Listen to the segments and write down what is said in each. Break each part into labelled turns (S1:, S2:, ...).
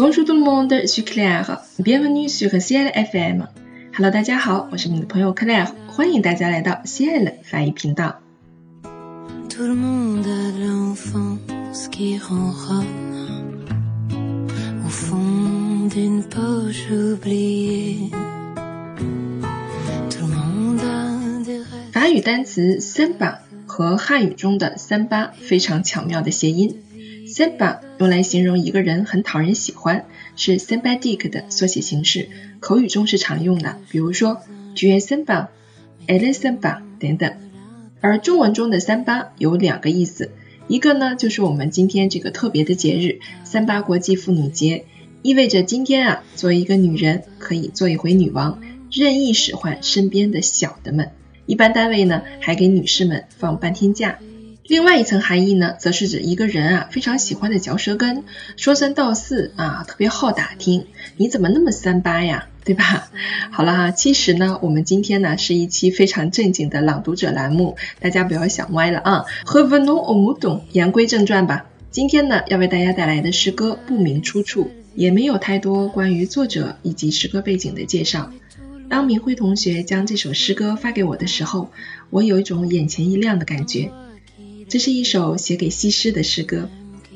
S1: Bonjour tout le monde, je suis Claire. Bienvenue sur Ciel FM. Hello，大家好，我是你的朋友 Claire，欢迎大家来到 Ciel 翻译频道。
S2: Tout le monde a de l'enfance qui ronronne au fond d'une poche oubliée. Tout le monde a des rêves.
S1: 法语单词 samba 和汉语中的三八非常巧妙的谐音。Samba 用来形容一个人很讨人喜欢，是 Symbatic 的缩写形式，口语中是常用的，比如说 tu es sympa，elle est sympa 等等。而中文中的三八有两个意思，一个呢就是我们今天这个特别的节日三八国际妇女节，意味着今天啊，作为一个女人可以做一回女王，任意使唤身边的小的们。一般单位呢还给女士们放半天假。另外一层含义呢，则是指一个人啊非常喜欢的嚼舌根，说三道四啊，特别好打听，你怎么那么三八呀，对吧？好了哈，其实呢，我们今天呢是一期非常正经的朗读者栏目，大家不要想歪了啊。Revenons au mouton，言归正传吧。今天呢要为大家带来的诗歌不明出处，也没有太多关于作者以及诗歌背景的介绍。当明辉同学将这首诗歌发给我的时候，我有一种眼前一亮的感觉。这是一首写给西施的诗歌，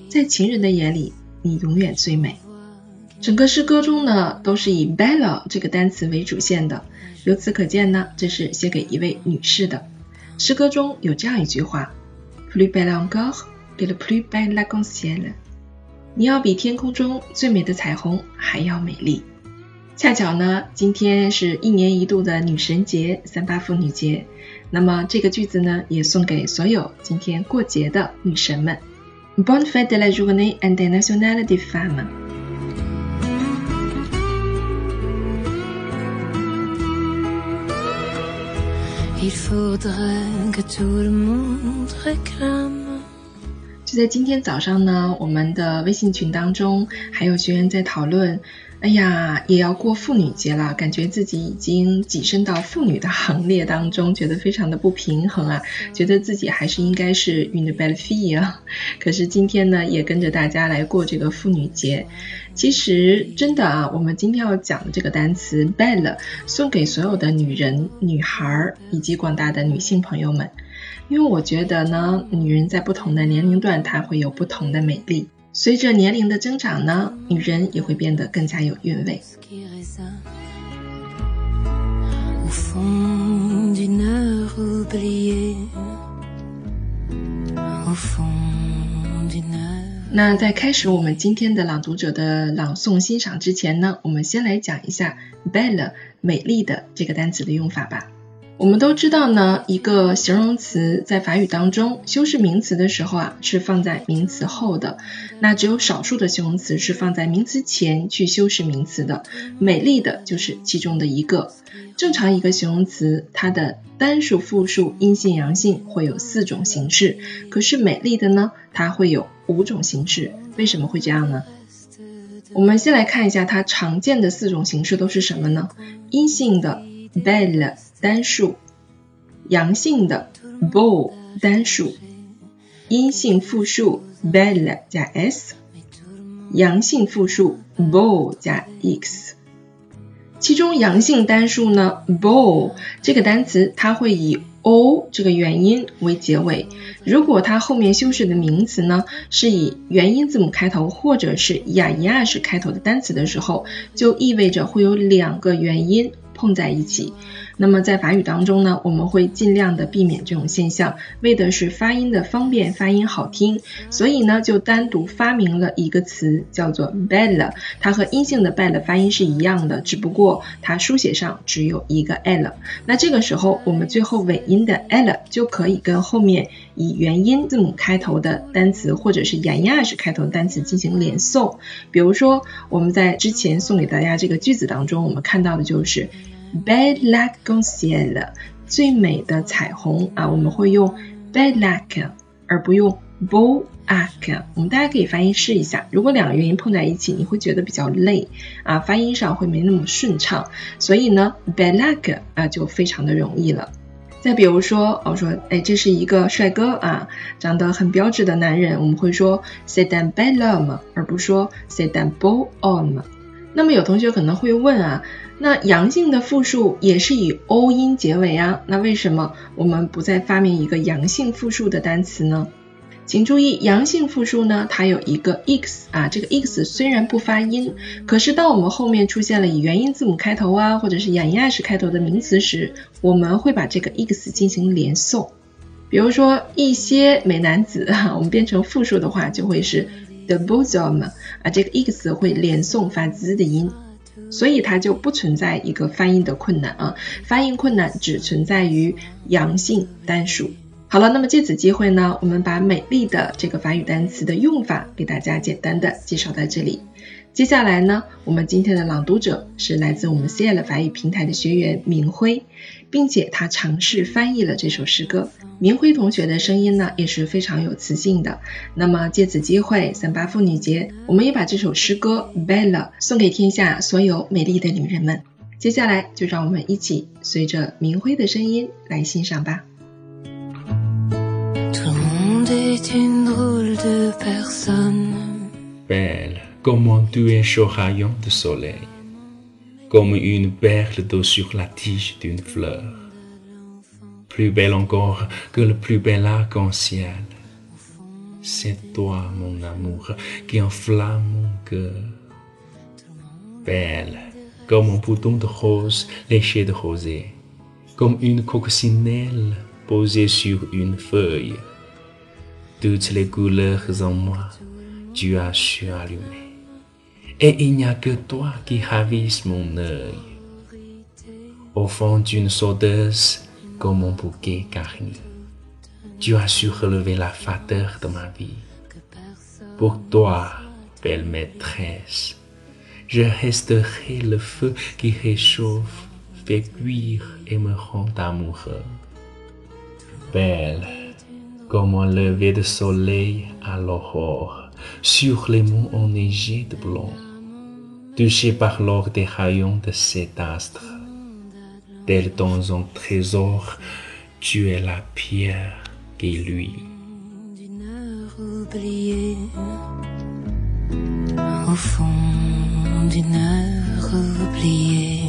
S1: 在情人的眼里，你永远最美。整个诗歌中呢，都是以 bella 这个单词为主线的。由此可见呢，这是写给一位女士的。诗歌中有这样一句话：plus belle encore que le plus bel ciel。你要比天空中最美的彩虹还要美丽。恰巧呢，今天是一年一度的女神节——三八妇女节。那么这个句子呢，也送给所有今天过节的女神们。Bonne fête de la journée internationale des femmes。
S2: Il faudrait que tout le monde réclame.
S1: 在今天早上呢，我们的微信群当中还有学员在讨论，哎呀，也要过妇女节了，感觉自己已经跻身到妇女的行列当中，觉得非常的不平衡啊，觉得自己还是应该是 u n i b e l f i e 啊。可是今天呢，也跟着大家来过这个妇女节。其实真的啊，我们今天要讲的这个单词 belle，送给所有的女人、女孩以及广大的女性朋友们。因为我觉得呢，女人在不同的年龄段，她会有不同的美丽。随着年龄的增长呢，女人也会变得更加有韵味。那在开始我们今天的朗读者的朗诵欣赏之前呢，我们先来讲一下 “belle” 美丽的这个单词的用法吧。我们都知道呢，一个形容词在法语当中修饰名词的时候啊，是放在名词后的。那只有少数的形容词是放在名词前去修饰名词的。美丽的就是其中的一个。正常一个形容词，它的单数、复数、阴性、阳性会有四种形式，可是美丽的呢，它会有五种形式。为什么会这样呢？我们先来看一下它常见的四种形式都是什么呢？阴性的 belle 单数，阳性的 beau 单数，阴性复数 bell 加 s，阳性复数 beau 加 x。其中阳性单数呢，beau 这个单词它会以 o 这个元音为结尾。如果它后面修饰的名词呢是以元音字母开头或者是呀呀式开头的单词的时候，就意味着会有两个元音碰在一起。那么在法语当中呢，我们会尽量的避免这种现象，为的是发音的方便，发音好听，所以呢就单独发明了一个词叫做 belle，它和阴性的 belle 发音是一样的，只不过它书写上只有一个 l。那这个时候我们最后尾音的 l 就可以跟后面以元音字母开头的单词或者是元亚式开头的单词进行连诵。比如说我们在之前送给大家这个句子当中，我们看到的就是 belle arc-en-ciel 最美的彩虹啊，我们会用 belle arc 而不用 Bouac。我们大家可以发音试一下，如果两个元音碰在一起，你会觉得比较累啊，发音上会没那么顺畅。所以呢，belle arc 啊就非常的容易了。再比如说，我说，哎，这是一个帅哥啊，长得很标致的男人，我们会说 c'est un bel homme，而不说 c'est un beau homme。那么有同学可能会问啊，那阳性的复数也是以 o 音结尾啊，那为什么我们不再发明一个阳性复数的单词呢？请注意，阳性复数呢，它有一个 x 啊，这个 x 虽然不发音，可是当我们后面出现了以元音字母开头啊，或者是哑音 s 开头的名词时，我们会把这个 x 进行连诵。比如说一些美男子啊，我们变成复数的话，就会是 the bosom 啊，这个 x 会连送发 z 的音，所以它就不存在一个发音的困难啊，发音困难只存在于阳性单数。好了，那么借此机会呢，我们把美丽的这个法语单词的用法给大家简单的介绍到这里。接下来呢，我们今天的朗读者是来自我们 C L 法语平台的学员明辉，并且他尝试翻译了这首诗歌。明辉同学的声音呢也是非常有磁性的。那么借此机会，三八妇女节，我们也把这首诗歌 Bella 送给天下所有美丽的女人们。接下来就让我们一起随着明辉的声音来欣赏吧。
S3: Belle, comment tu es chaud rayon de soleil, comme une perle d'eau sur la tige d'une fleur, plus belle encore que le plus bel arc-en-ciel. C'est toi, mon amour, qui enflamme mon cœur. Belle, comme un bouton de rose léché de rosée, comme une coccinelle posée sur une feuille toutes les couleurs en moi, tu as su allumer. Et il n'y a que toi qui ravisse mon œil. Au fond d'une saudeuse comme mon bouquet garni, tu as su relever la fadeur de ma vie. Pour toi, belle maîtresse, je resterai le feu qui réchauffe, fait cuire et me rend amoureux. Belle, comme un lever de soleil à l'aurore sur les monts enneigés de blanc, touché par l'or des rayons de cet astre. Tel dans un trésor, tu es la pierre qui
S2: oubliée, au fond d'une heure oubliée.